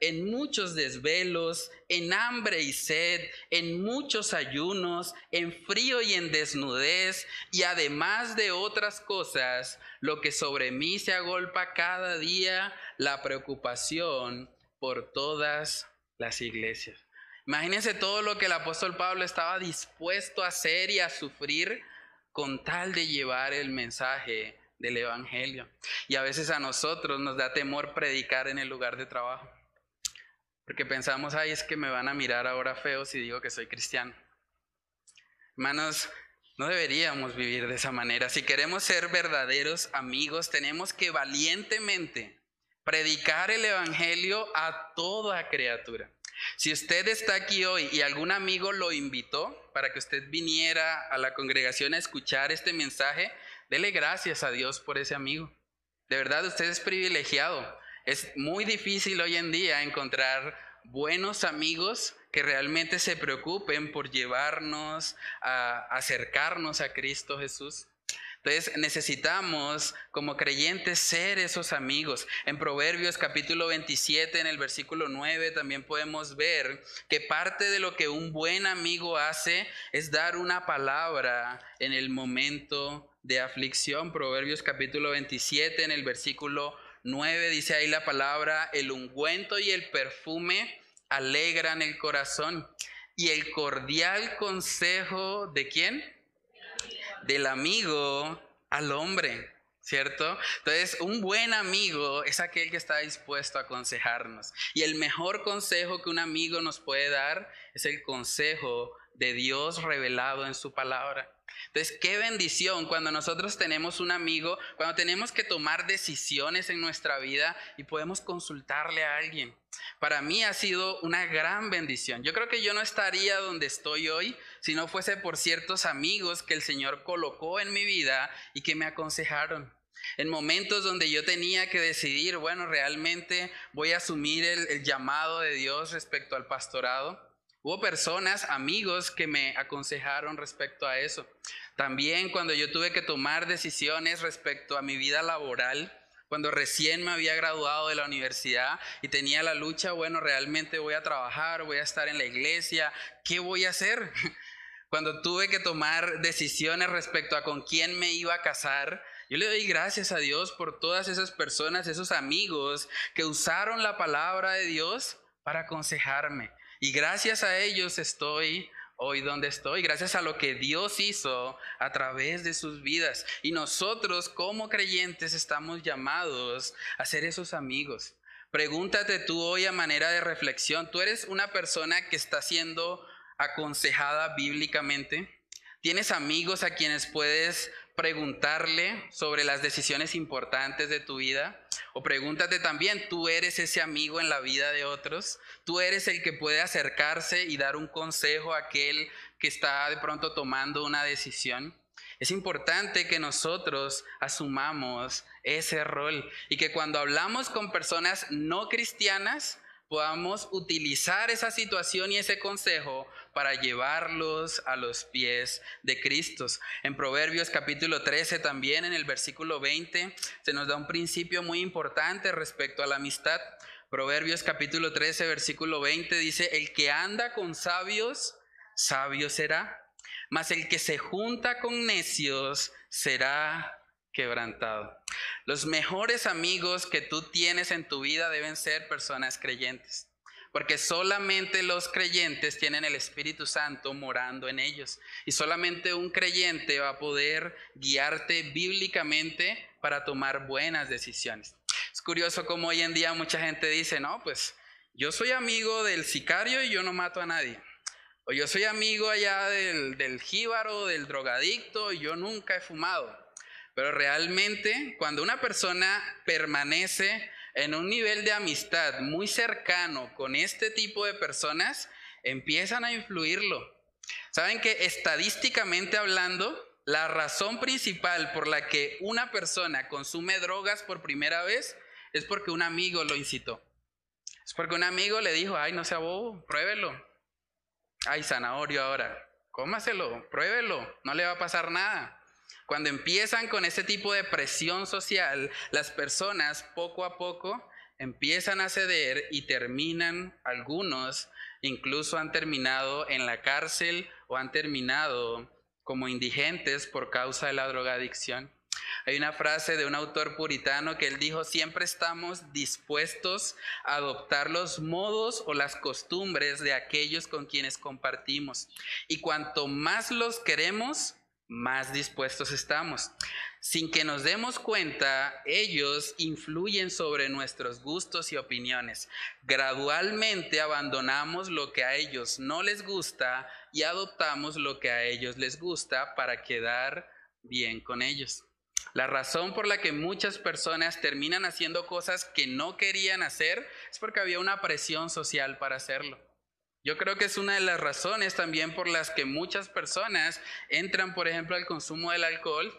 en muchos desvelos, en hambre y sed, en muchos ayunos, en frío y en desnudez, y además de otras cosas, lo que sobre mí se agolpa cada día, la preocupación por todas las iglesias. Imagínense todo lo que el apóstol Pablo estaba dispuesto a hacer y a sufrir con tal de llevar el mensaje del Evangelio. Y a veces a nosotros nos da temor predicar en el lugar de trabajo. Porque pensamos, ay, es que me van a mirar ahora feo si digo que soy cristiano. Hermanos, no deberíamos vivir de esa manera. Si queremos ser verdaderos amigos, tenemos que valientemente predicar el Evangelio a toda criatura. Si usted está aquí hoy y algún amigo lo invitó para que usted viniera a la congregación a escuchar este mensaje, dele gracias a Dios por ese amigo. De verdad, usted es privilegiado. Es muy difícil hoy en día encontrar buenos amigos que realmente se preocupen por llevarnos a acercarnos a Cristo Jesús. Entonces necesitamos como creyentes ser esos amigos. En Proverbios capítulo 27, en el versículo 9, también podemos ver que parte de lo que un buen amigo hace es dar una palabra en el momento de aflicción. Proverbios capítulo 27, en el versículo 9 dice ahí la palabra, el ungüento y el perfume alegran el corazón. Y el cordial consejo de quién? Del amigo al hombre, ¿cierto? Entonces, un buen amigo es aquel que está dispuesto a aconsejarnos. Y el mejor consejo que un amigo nos puede dar es el consejo de Dios revelado en su palabra. Entonces, qué bendición cuando nosotros tenemos un amigo, cuando tenemos que tomar decisiones en nuestra vida y podemos consultarle a alguien. Para mí ha sido una gran bendición. Yo creo que yo no estaría donde estoy hoy si no fuese por ciertos amigos que el Señor colocó en mi vida y que me aconsejaron. En momentos donde yo tenía que decidir, bueno, realmente voy a asumir el, el llamado de Dios respecto al pastorado Hubo personas, amigos, que me aconsejaron respecto a eso. También cuando yo tuve que tomar decisiones respecto a mi vida laboral, cuando recién me había graduado de la universidad y tenía la lucha, bueno, realmente voy a trabajar, voy a estar en la iglesia, ¿qué voy a hacer? Cuando tuve que tomar decisiones respecto a con quién me iba a casar, yo le doy gracias a Dios por todas esas personas, esos amigos que usaron la palabra de Dios para aconsejarme, y gracias a ellos estoy hoy donde estoy, gracias a lo que Dios hizo a través de sus vidas. Y nosotros como creyentes estamos llamados a ser esos amigos. Pregúntate tú hoy a manera de reflexión, ¿tú eres una persona que está siendo aconsejada bíblicamente? ¿Tienes amigos a quienes puedes preguntarle sobre las decisiones importantes de tu vida? O pregúntate también, ¿tú eres ese amigo en la vida de otros? ¿Tú eres el que puede acercarse y dar un consejo a aquel que está de pronto tomando una decisión? Es importante que nosotros asumamos ese rol y que cuando hablamos con personas no cristianas podamos utilizar esa situación y ese consejo para llevarlos a los pies de Cristo. En Proverbios capítulo 13 también en el versículo 20 se nos da un principio muy importante respecto a la amistad. Proverbios capítulo 13 versículo 20 dice, el que anda con sabios, sabio será, mas el que se junta con necios será quebrantado. Los mejores amigos que tú tienes en tu vida deben ser personas creyentes. Porque solamente los creyentes tienen el Espíritu Santo morando en ellos. Y solamente un creyente va a poder guiarte bíblicamente para tomar buenas decisiones. Es curioso cómo hoy en día mucha gente dice, no, pues yo soy amigo del sicario y yo no mato a nadie. O yo soy amigo allá del, del jíbaro, del drogadicto y yo nunca he fumado. Pero realmente cuando una persona permanece en un nivel de amistad muy cercano con este tipo de personas, empiezan a influirlo. Saben que estadísticamente hablando, la razón principal por la que una persona consume drogas por primera vez es porque un amigo lo incitó. Es porque un amigo le dijo, ay, no sea bobo, pruébelo. Ay, zanahorio ahora, cómaselo, pruébelo, no le va a pasar nada. Cuando empiezan con ese tipo de presión social, las personas poco a poco empiezan a ceder y terminan, algunos incluso han terminado en la cárcel o han terminado como indigentes por causa de la drogadicción. Hay una frase de un autor puritano que él dijo, siempre estamos dispuestos a adoptar los modos o las costumbres de aquellos con quienes compartimos. Y cuanto más los queremos, más dispuestos estamos. Sin que nos demos cuenta, ellos influyen sobre nuestros gustos y opiniones. Gradualmente abandonamos lo que a ellos no les gusta y adoptamos lo que a ellos les gusta para quedar bien con ellos. La razón por la que muchas personas terminan haciendo cosas que no querían hacer es porque había una presión social para hacerlo. Yo creo que es una de las razones también por las que muchas personas entran, por ejemplo, al consumo del alcohol.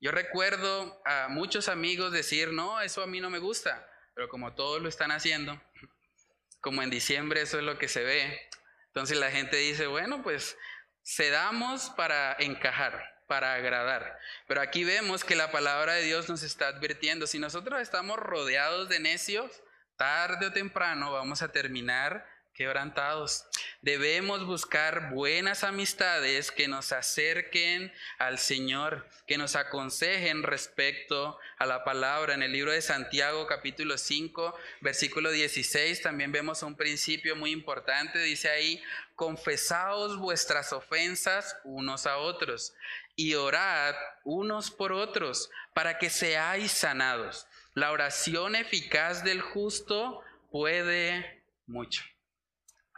Yo recuerdo a muchos amigos decir, no, eso a mí no me gusta, pero como todos lo están haciendo, como en diciembre eso es lo que se ve, entonces la gente dice, bueno, pues cedamos para encajar, para agradar. Pero aquí vemos que la palabra de Dios nos está advirtiendo, si nosotros estamos rodeados de necios, tarde o temprano vamos a terminar quebrantados. Debemos buscar buenas amistades que nos acerquen al Señor, que nos aconsejen respecto a la palabra. En el libro de Santiago capítulo 5, versículo 16, también vemos un principio muy importante. Dice ahí, confesaos vuestras ofensas unos a otros y orad unos por otros para que seáis sanados. La oración eficaz del justo puede mucho.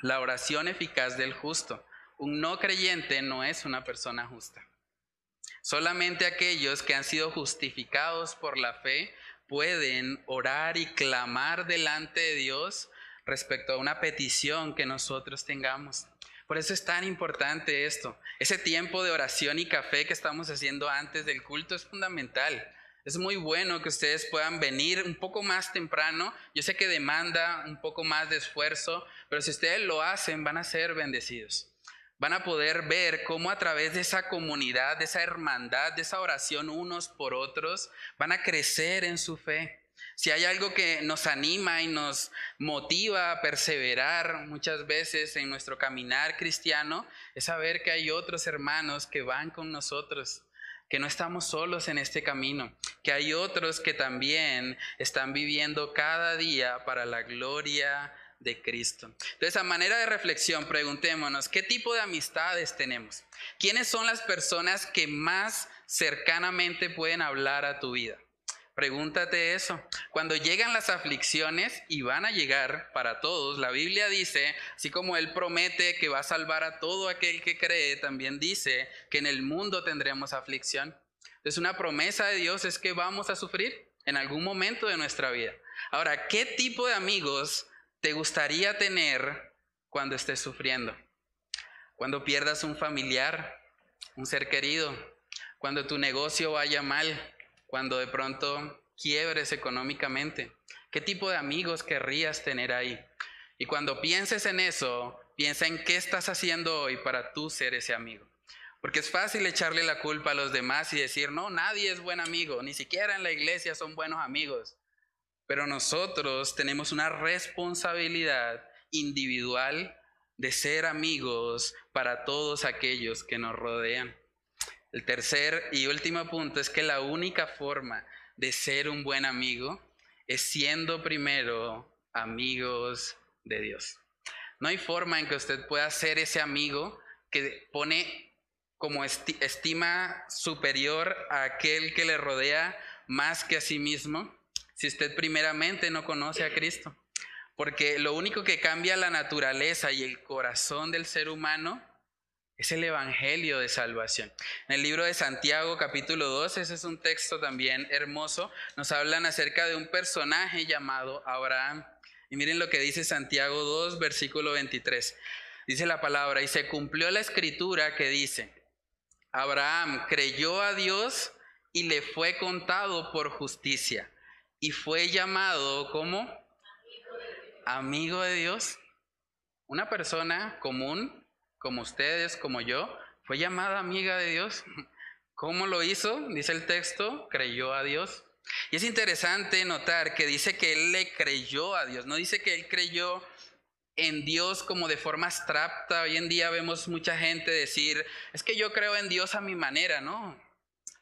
La oración eficaz del justo. Un no creyente no es una persona justa. Solamente aquellos que han sido justificados por la fe pueden orar y clamar delante de Dios respecto a una petición que nosotros tengamos. Por eso es tan importante esto. Ese tiempo de oración y café que estamos haciendo antes del culto es fundamental. Es muy bueno que ustedes puedan venir un poco más temprano. Yo sé que demanda un poco más de esfuerzo, pero si ustedes lo hacen van a ser bendecidos. Van a poder ver cómo a través de esa comunidad, de esa hermandad, de esa oración unos por otros, van a crecer en su fe. Si hay algo que nos anima y nos motiva a perseverar muchas veces en nuestro caminar cristiano, es saber que hay otros hermanos que van con nosotros que no estamos solos en este camino, que hay otros que también están viviendo cada día para la gloria de Cristo. Entonces, a manera de reflexión, preguntémonos, ¿qué tipo de amistades tenemos? ¿Quiénes son las personas que más cercanamente pueden hablar a tu vida? Pregúntate eso. Cuando llegan las aflicciones, y van a llegar para todos, la Biblia dice, así como Él promete que va a salvar a todo aquel que cree, también dice que en el mundo tendremos aflicción. Entonces una promesa de Dios es que vamos a sufrir. en algún momento de nuestra vida. Ahora, ¿qué tipo de amigos te gustaría tener cuando estés sufriendo? Cuando pierdas un familiar, un ser querido, cuando tu negocio vaya mal, cuando de pronto quiebres económicamente. ¿Qué tipo de amigos querrías tener ahí? Y cuando pienses en eso, piensa en qué estás haciendo hoy para tú ser ese amigo. Porque es fácil echarle la culpa a los demás y decir, no, nadie es buen amigo, ni siquiera en la iglesia son buenos amigos. Pero nosotros tenemos una responsabilidad individual de ser amigos para todos aquellos que nos rodean. El tercer y último punto es que la única forma de ser un buen amigo es siendo primero amigos de Dios. No hay forma en que usted pueda ser ese amigo que pone como estima superior a aquel que le rodea más que a sí mismo si usted primeramente no conoce a Cristo. Porque lo único que cambia la naturaleza y el corazón del ser humano es el Evangelio de salvación. En el libro de Santiago capítulo 2, ese es un texto también hermoso, nos hablan acerca de un personaje llamado Abraham. Y miren lo que dice Santiago 2, versículo 23. Dice la palabra, y se cumplió la escritura que dice, Abraham creyó a Dios y le fue contado por justicia y fue llamado como amigo de Dios. Una persona común, como ustedes, como yo, fue llamada amiga de Dios. ¿Cómo lo hizo? Dice el texto, creyó a Dios. Y es interesante notar que dice que él le creyó a Dios, no dice que él creyó en Dios como de forma abstracta. Hoy en día vemos mucha gente decir, es que yo creo en Dios a mi manera, ¿no?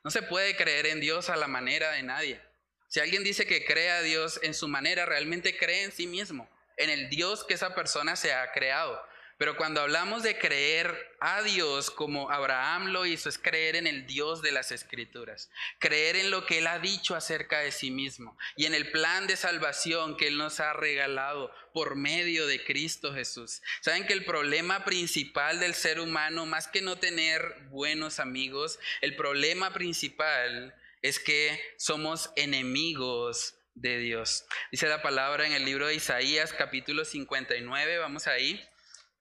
No se puede creer en Dios a la manera de nadie. Si alguien dice que cree a Dios en su manera, realmente cree en sí mismo, en el Dios que esa persona se ha creado. Pero cuando hablamos de creer a Dios como Abraham lo hizo, es creer en el Dios de las Escrituras, creer en lo que Él ha dicho acerca de sí mismo y en el plan de salvación que Él nos ha regalado por medio de Cristo Jesús. Saben que el problema principal del ser humano, más que no tener buenos amigos, el problema principal es que somos enemigos de Dios. Dice la palabra en el libro de Isaías capítulo 59, vamos ahí.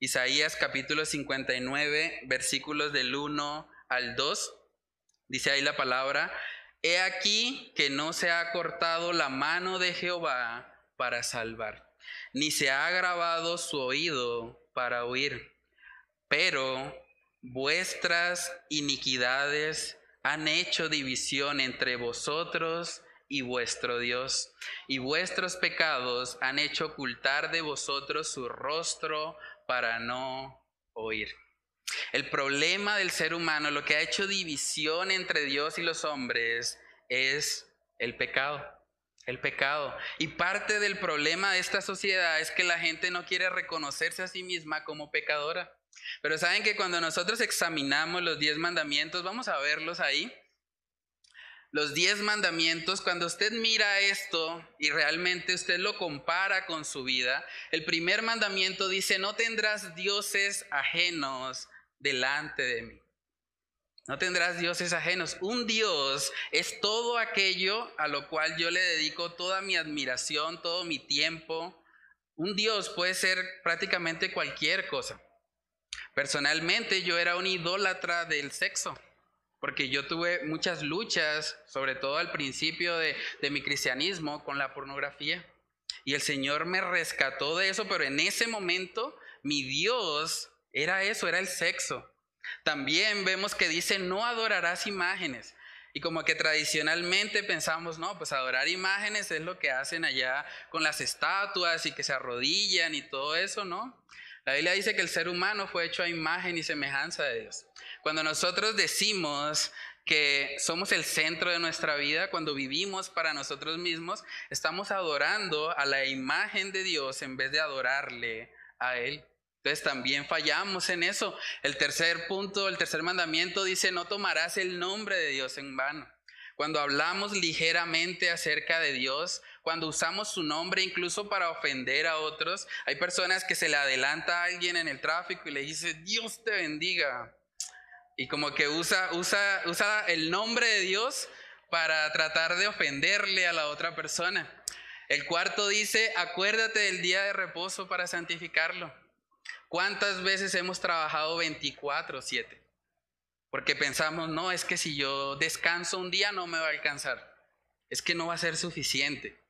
Isaías capítulo 59, versículos del 1 al 2. Dice ahí la palabra, He aquí que no se ha cortado la mano de Jehová para salvar, ni se ha agravado su oído para oír, pero vuestras iniquidades han hecho división entre vosotros y vuestro Dios, y vuestros pecados han hecho ocultar de vosotros su rostro para no oír. El problema del ser humano, lo que ha hecho división entre Dios y los hombres, es el pecado. El pecado. Y parte del problema de esta sociedad es que la gente no quiere reconocerse a sí misma como pecadora. Pero saben que cuando nosotros examinamos los diez mandamientos, vamos a verlos ahí. Los diez mandamientos, cuando usted mira esto y realmente usted lo compara con su vida, el primer mandamiento dice, no tendrás dioses ajenos delante de mí. No tendrás dioses ajenos. Un Dios es todo aquello a lo cual yo le dedico toda mi admiración, todo mi tiempo. Un Dios puede ser prácticamente cualquier cosa. Personalmente yo era un idólatra del sexo porque yo tuve muchas luchas, sobre todo al principio de, mi cristianismo, con la pornografía. Y el Señor me rescató de eso, pero en ese momento mi Dios era eso, era el sexo. También vemos que dice, no adorarás imágenes. Y como que tradicionalmente pensamos, no, pues adorar imágenes es lo que hacen allá con las estatuas y que se arrodillan y todo eso, ¿no? La Biblia dice que el ser humano fue hecho a imagen y semejanza de Dios. Cuando nosotros decimos que somos el centro de nuestra vida, cuando vivimos para nosotros mismos, estamos adorando a la imagen de Dios en vez de adorarle a Él. Entonces también fallamos en eso. El tercer punto, el tercer mandamiento dice, no tomarás el nombre de Dios en vano. Cuando hablamos ligeramente acerca de Dios, cuando usamos su nombre incluso para ofender a otros, hay personas que se le adelanta a alguien en el tráfico y le dice, Dios te bendiga. Y como que usa, usa, usa el nombre de Dios para tratar de ofenderle a la otra persona. El cuarto dice, acuérdate del día de reposo para santificarlo. ¿Cuántas veces hemos trabajado 24/7? Porque pensamos, no, es que si yo descanso un día no me va a alcanzar. Es que no va a ser suficiente.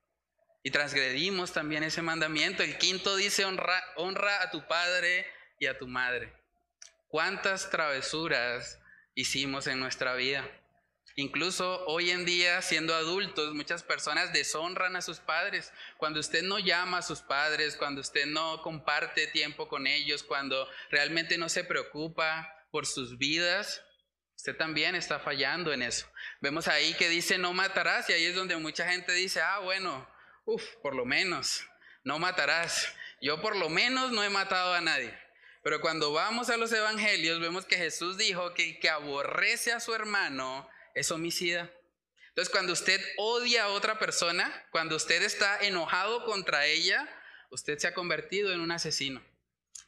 Y transgredimos también ese mandamiento. El quinto dice, honra, a tu padre y a tu madre. ¿Cuántas travesuras hicimos en nuestra vida? Incluso hoy en día, siendo adultos, muchas personas deshonran a sus padres. Cuando usted no llama a sus padres, cuando usted no comparte tiempo con ellos, cuando realmente no se preocupa por sus vidas, usted también está fallando en eso. Vemos ahí que dice no matarás y ahí es donde mucha gente dice, ah, bueno, uff, por lo menos, no matarás. Yo por lo menos no he matado a nadie. Pero cuando vamos a los evangelios vemos que Jesús dijo que que aborrece a su hermano es homicida. Entonces cuando usted odia a otra persona, cuando usted está enojado contra ella, usted se ha convertido en un asesino.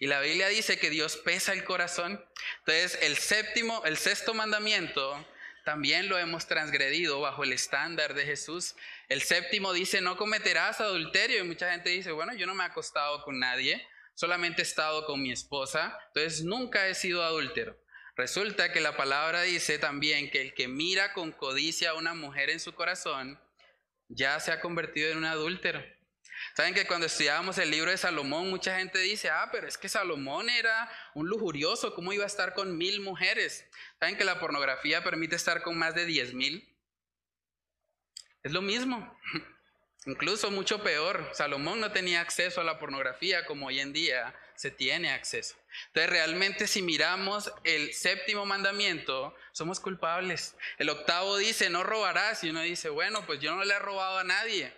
Y la Biblia dice que Dios pesa el corazón. Entonces el séptimo, el sexto mandamiento también lo hemos transgredido bajo el estándar de Jesús. El séptimo dice, no cometerás adulterio. Y mucha gente dice, bueno, yo no me he acostado con nadie, solamente he estado con mi esposa, entonces nunca he sido adúltero. Resulta que la palabra dice también que el que mira con codicia a una mujer en su corazón ya se ha convertido en un adúltero. Saben que cuando estudiábamos el libro de Salomón, mucha gente dice, ah, pero es que Salomón era un lujurioso, ¿cómo iba a estar con mil mujeres? Saben que la pornografía permite estar con más de diez mil. Es lo mismo. Incluso mucho peor, Salomón no tenía acceso a la pornografía como hoy en día se tiene acceso. Entonces realmente si miramos el séptimo mandamiento, somos culpables. El octavo dice, no robarás. Y uno dice, bueno, pues yo no le he robado a nadie.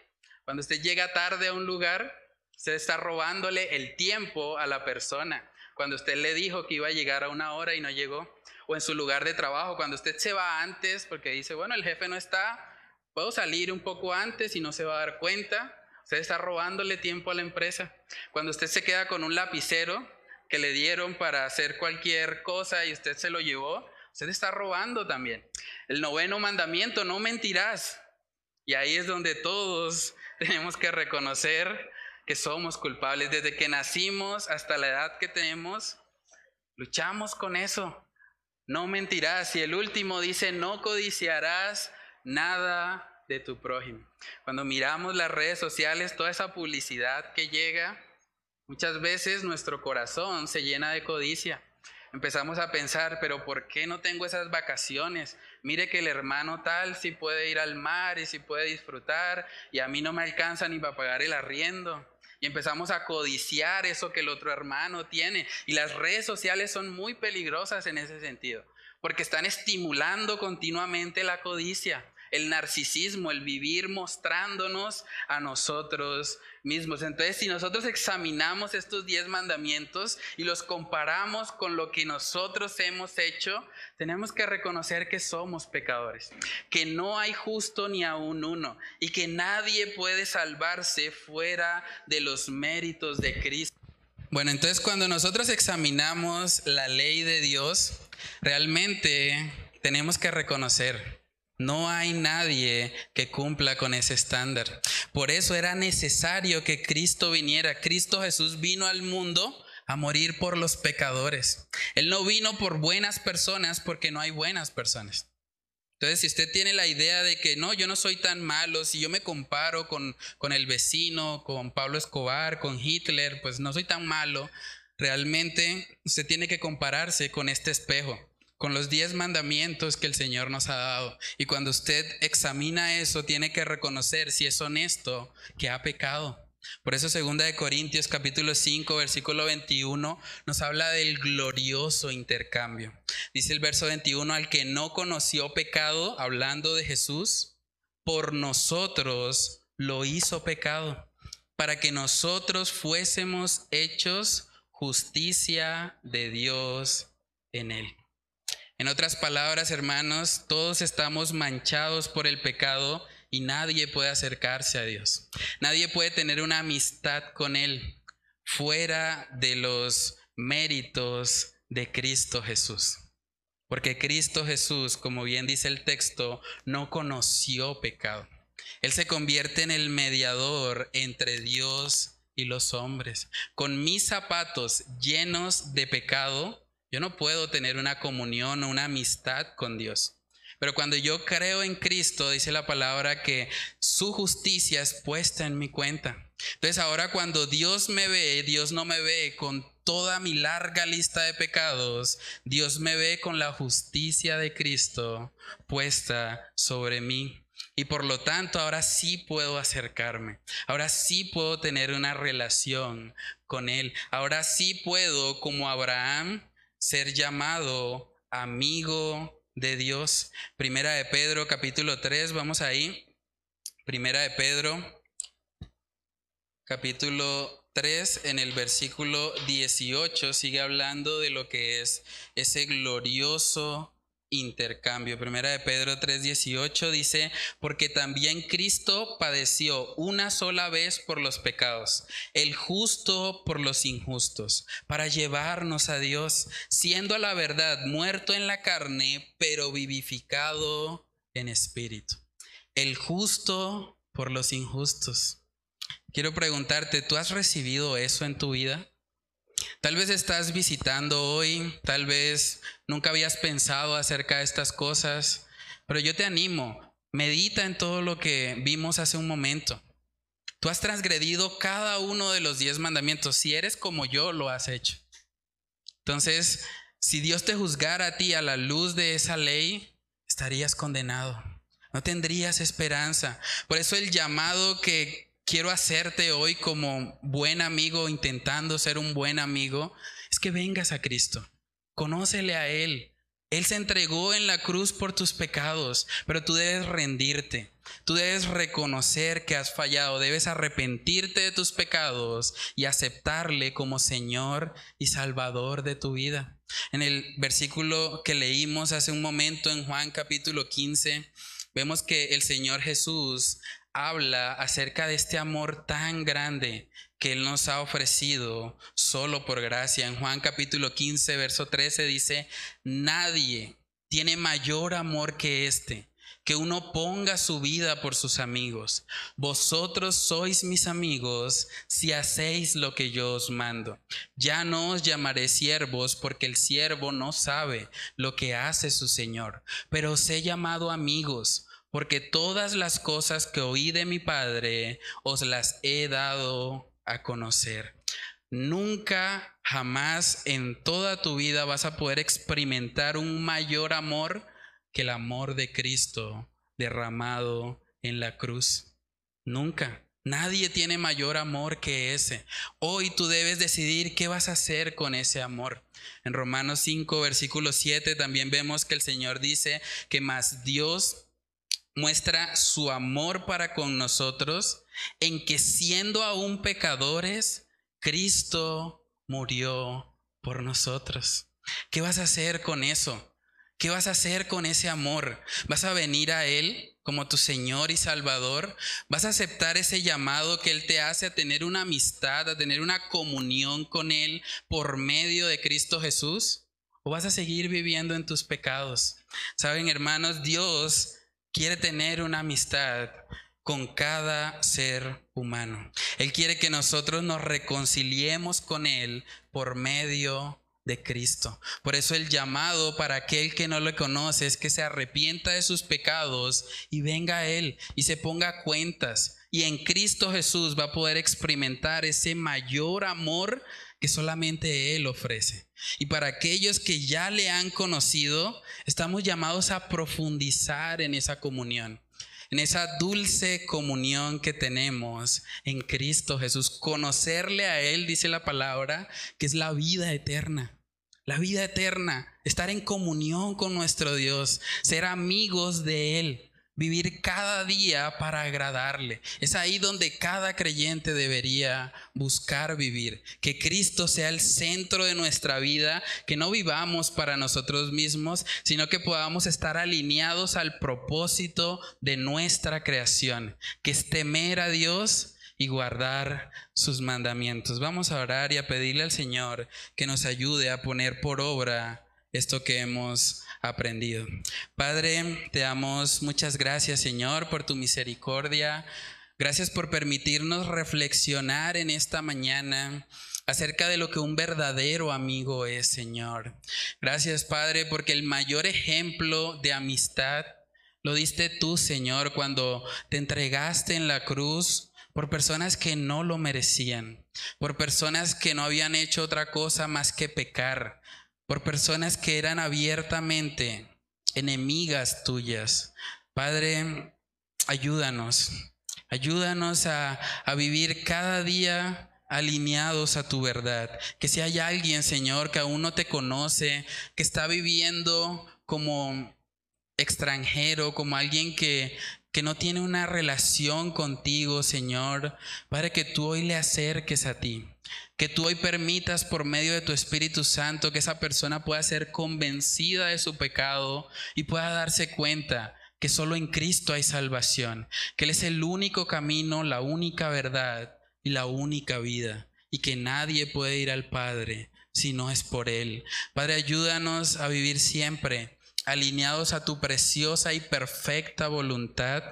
Cuando usted llega tarde a un lugar, usted está robándole el tiempo a la persona. Cuando usted le dijo que iba a llegar a una hora y no llegó. O en su lugar de trabajo, cuando usted se va antes porque dice, bueno, el jefe no está, Puedo salir un poco antes y no se va a dar cuenta. Usted está robándole tiempo a la empresa. Cuando usted se queda con un lapicero que le dieron para hacer cualquier cosa y usted se lo llevó, usted está robando también. El noveno mandamiento, no mentirás. Y ahí es donde todos tenemos que reconocer que somos culpables. Desde que nacimos hasta la edad que tenemos, luchamos con eso. No mentirás. Y el último dice, no codiciarás nada de tu prójimo. Cuando miramos las redes sociales, toda esa publicidad que llega, muchas veces nuestro corazón se llena de codicia. Empezamos a pensar, pero ¿por qué no tengo esas vacaciones? Mire que el hermano tal sí puede ir al mar y sí puede disfrutar y a mí no me alcanza ni para pagar el arriendo. Y empezamos a codiciar eso que el otro hermano tiene. Y las redes sociales son muy peligrosas en ese sentido, porque están estimulando continuamente la codicia el narcisismo, el vivir mostrándonos a nosotros mismos. Entonces, si nosotros examinamos estos diez mandamientos y los comparamos con lo que nosotros hemos hecho, tenemos que reconocer que somos pecadores, que no hay justo ni aún uno y que nadie puede salvarse fuera de los méritos de Cristo. Bueno, entonces cuando nosotros examinamos la ley de Dios, realmente tenemos que reconocer no hay nadie que cumpla con ese estándar. Por eso era necesario que Cristo viniera. Cristo Jesús vino al mundo a morir por los pecadores. Él no vino por buenas personas porque no hay buenas personas. Entonces, si usted tiene la idea de que no, yo no soy tan malo, si yo me comparo con, con el vecino, con Pablo Escobar, con Hitler, pues no soy tan malo, realmente usted tiene que compararse con este espejo con los diez mandamientos que el Señor nos ha dado. Y cuando usted examina eso, tiene que reconocer si es honesto que ha pecado. Por eso segunda de Corintios capítulo 5 versículo 21 nos habla del glorioso intercambio. Dice el verso 21 al que no conoció pecado, hablando de Jesús, por nosotros lo hizo pecado, para que nosotros fuésemos hechos justicia de Dios en él. En otras palabras, hermanos, todos estamos manchados por el pecado y nadie puede acercarse a Dios. Nadie puede tener una amistad con Él fuera de los méritos de Cristo Jesús. Porque Cristo Jesús, como bien dice el texto, no conoció pecado. Él se convierte en el mediador entre Dios y los hombres. Con mis zapatos llenos de pecado, yo no puedo tener una comunión o una amistad con Dios. Pero cuando yo creo en Cristo, dice la palabra que su justicia es puesta en mi cuenta. Entonces ahora cuando Dios me ve, Dios no me ve con toda mi larga lista de pecados, Dios me ve con la justicia de Cristo puesta sobre mí. Y por lo tanto, ahora sí puedo acercarme. Ahora sí puedo tener una relación con Él. Ahora sí puedo, como Abraham, ser llamado amigo de Dios. Primera de Pedro, capítulo 3, vamos ahí. Primera de Pedro, capítulo 3, en el versículo 18, sigue hablando de lo que es ese glorioso intercambio. Primera de Pedro 3:18 dice, porque también Cristo padeció una sola vez por los pecados, el justo por los injustos, para llevarnos a Dios, siendo la verdad muerto en la carne, pero vivificado en espíritu. El justo por los injustos. Quiero preguntarte, ¿tú has recibido eso en tu vida? Tal vez estás visitando hoy, tal vez nunca habías pensado acerca de estas cosas, pero yo te animo, medita en todo lo que vimos hace un momento. Tú has transgredido cada uno de los diez mandamientos. Si eres como yo, lo has hecho. Entonces, si Dios te juzgara a ti a la luz de esa ley, estarías condenado. No tendrías esperanza. Por eso el llamado que quiero hacerte hoy como buen amigo, intentando ser un buen amigo, es que vengas a Cristo. Conócele a Él. Él se entregó en la cruz por tus pecados, pero tú debes rendirte. Tú debes reconocer que has fallado, debes arrepentirte de tus pecados y aceptarle como Señor y Salvador de tu vida. En el versículo que leímos hace un momento en Juan capítulo 15, vemos que el Señor Jesús habla acerca de este amor tan grande que Él nos ha ofrecido solo por gracia. En Juan capítulo 15, verso 13 dice, nadie tiene mayor amor que este, que uno ponga su vida por sus amigos. Vosotros sois mis amigos si hacéis lo que yo os mando. Ya no os llamaré siervos porque el siervo no sabe lo que hace su Señor, pero os he llamado amigos porque todas las cosas que oí de mi Padre os las he dado a conocer. Nunca, jamás en toda tu vida vas a poder experimentar un mayor amor que el amor de Cristo derramado en la cruz. Nunca. Nadie tiene mayor amor que ese. Hoy tú debes decidir qué vas a hacer con ese amor. En Romanos 5, versículo 7 también vemos que el Señor dice que más Dios muestra su amor para con nosotros en que siendo aún pecadores, Cristo murió por nosotros. ¿Qué vas a hacer con eso? ¿Qué vas a hacer con ese amor? ¿Vas a venir a Él como tu Señor y Salvador? ¿Vas a aceptar ese llamado que Él te hace a tener una amistad, a tener una comunión con Él por medio de Cristo Jesús? ¿O vas a seguir viviendo en tus pecados? Saben, hermanos, Dios quiere tener una amistad con cada ser humano. Él quiere que nosotros nos reconciliemos con Él por medio de Cristo. Por eso el llamado para aquel que no lo conoce es que se arrepienta de sus pecados y venga a Él y se ponga cuentas. Y en Cristo Jesús va a poder experimentar ese mayor amor que solamente Él ofrece. Y para aquellos que ya le han conocido, estamos llamados a profundizar en esa comunión, en esa dulce comunión que tenemos en Cristo Jesús. Conocerle a Él, dice la palabra, que es la vida eterna. La vida eterna, estar en comunión con nuestro Dios, ser amigos de Él vivir cada día para agradarle. Es ahí donde cada creyente debería buscar vivir. Que Cristo sea el centro de nuestra vida, que no vivamos para nosotros mismos, sino que podamos estar alineados al propósito de nuestra creación, que es temer a Dios y guardar sus mandamientos. Vamos a orar y a pedirle al Señor que nos ayude a poner por obra esto que hemos aprendido. Padre, te damos muchas gracias, Señor, por tu misericordia. Gracias por permitirnos reflexionar en esta mañana acerca de lo que un verdadero amigo es, Señor. Gracias, Padre, porque el mayor ejemplo de amistad lo diste tú, Señor, cuando te entregaste en la cruz por personas que no lo merecían, por personas que no habían hecho otra cosa más que pecar, por personas que eran abiertamente enemigas tuyas. Padre, ayúdanos, ayúdanos a, a vivir cada día alineados a tu verdad. Que si hay alguien, Señor, que aún no te conoce, que está viviendo como extranjero, como alguien que, que no tiene una relación contigo, Señor, para que tú hoy le acerques a ti. Que tú hoy permitas por medio de tu Espíritu Santo que esa persona pueda ser convencida de su pecado y pueda darse cuenta que solo en Cristo hay salvación, que Él es el único camino, la única verdad y la única vida, y que nadie puede ir al Padre si no es por Él. Padre, ayúdanos a vivir siempre alineados a tu preciosa y perfecta voluntad.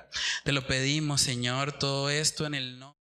Te lo pedimos, Señor, todo esto en el nombre.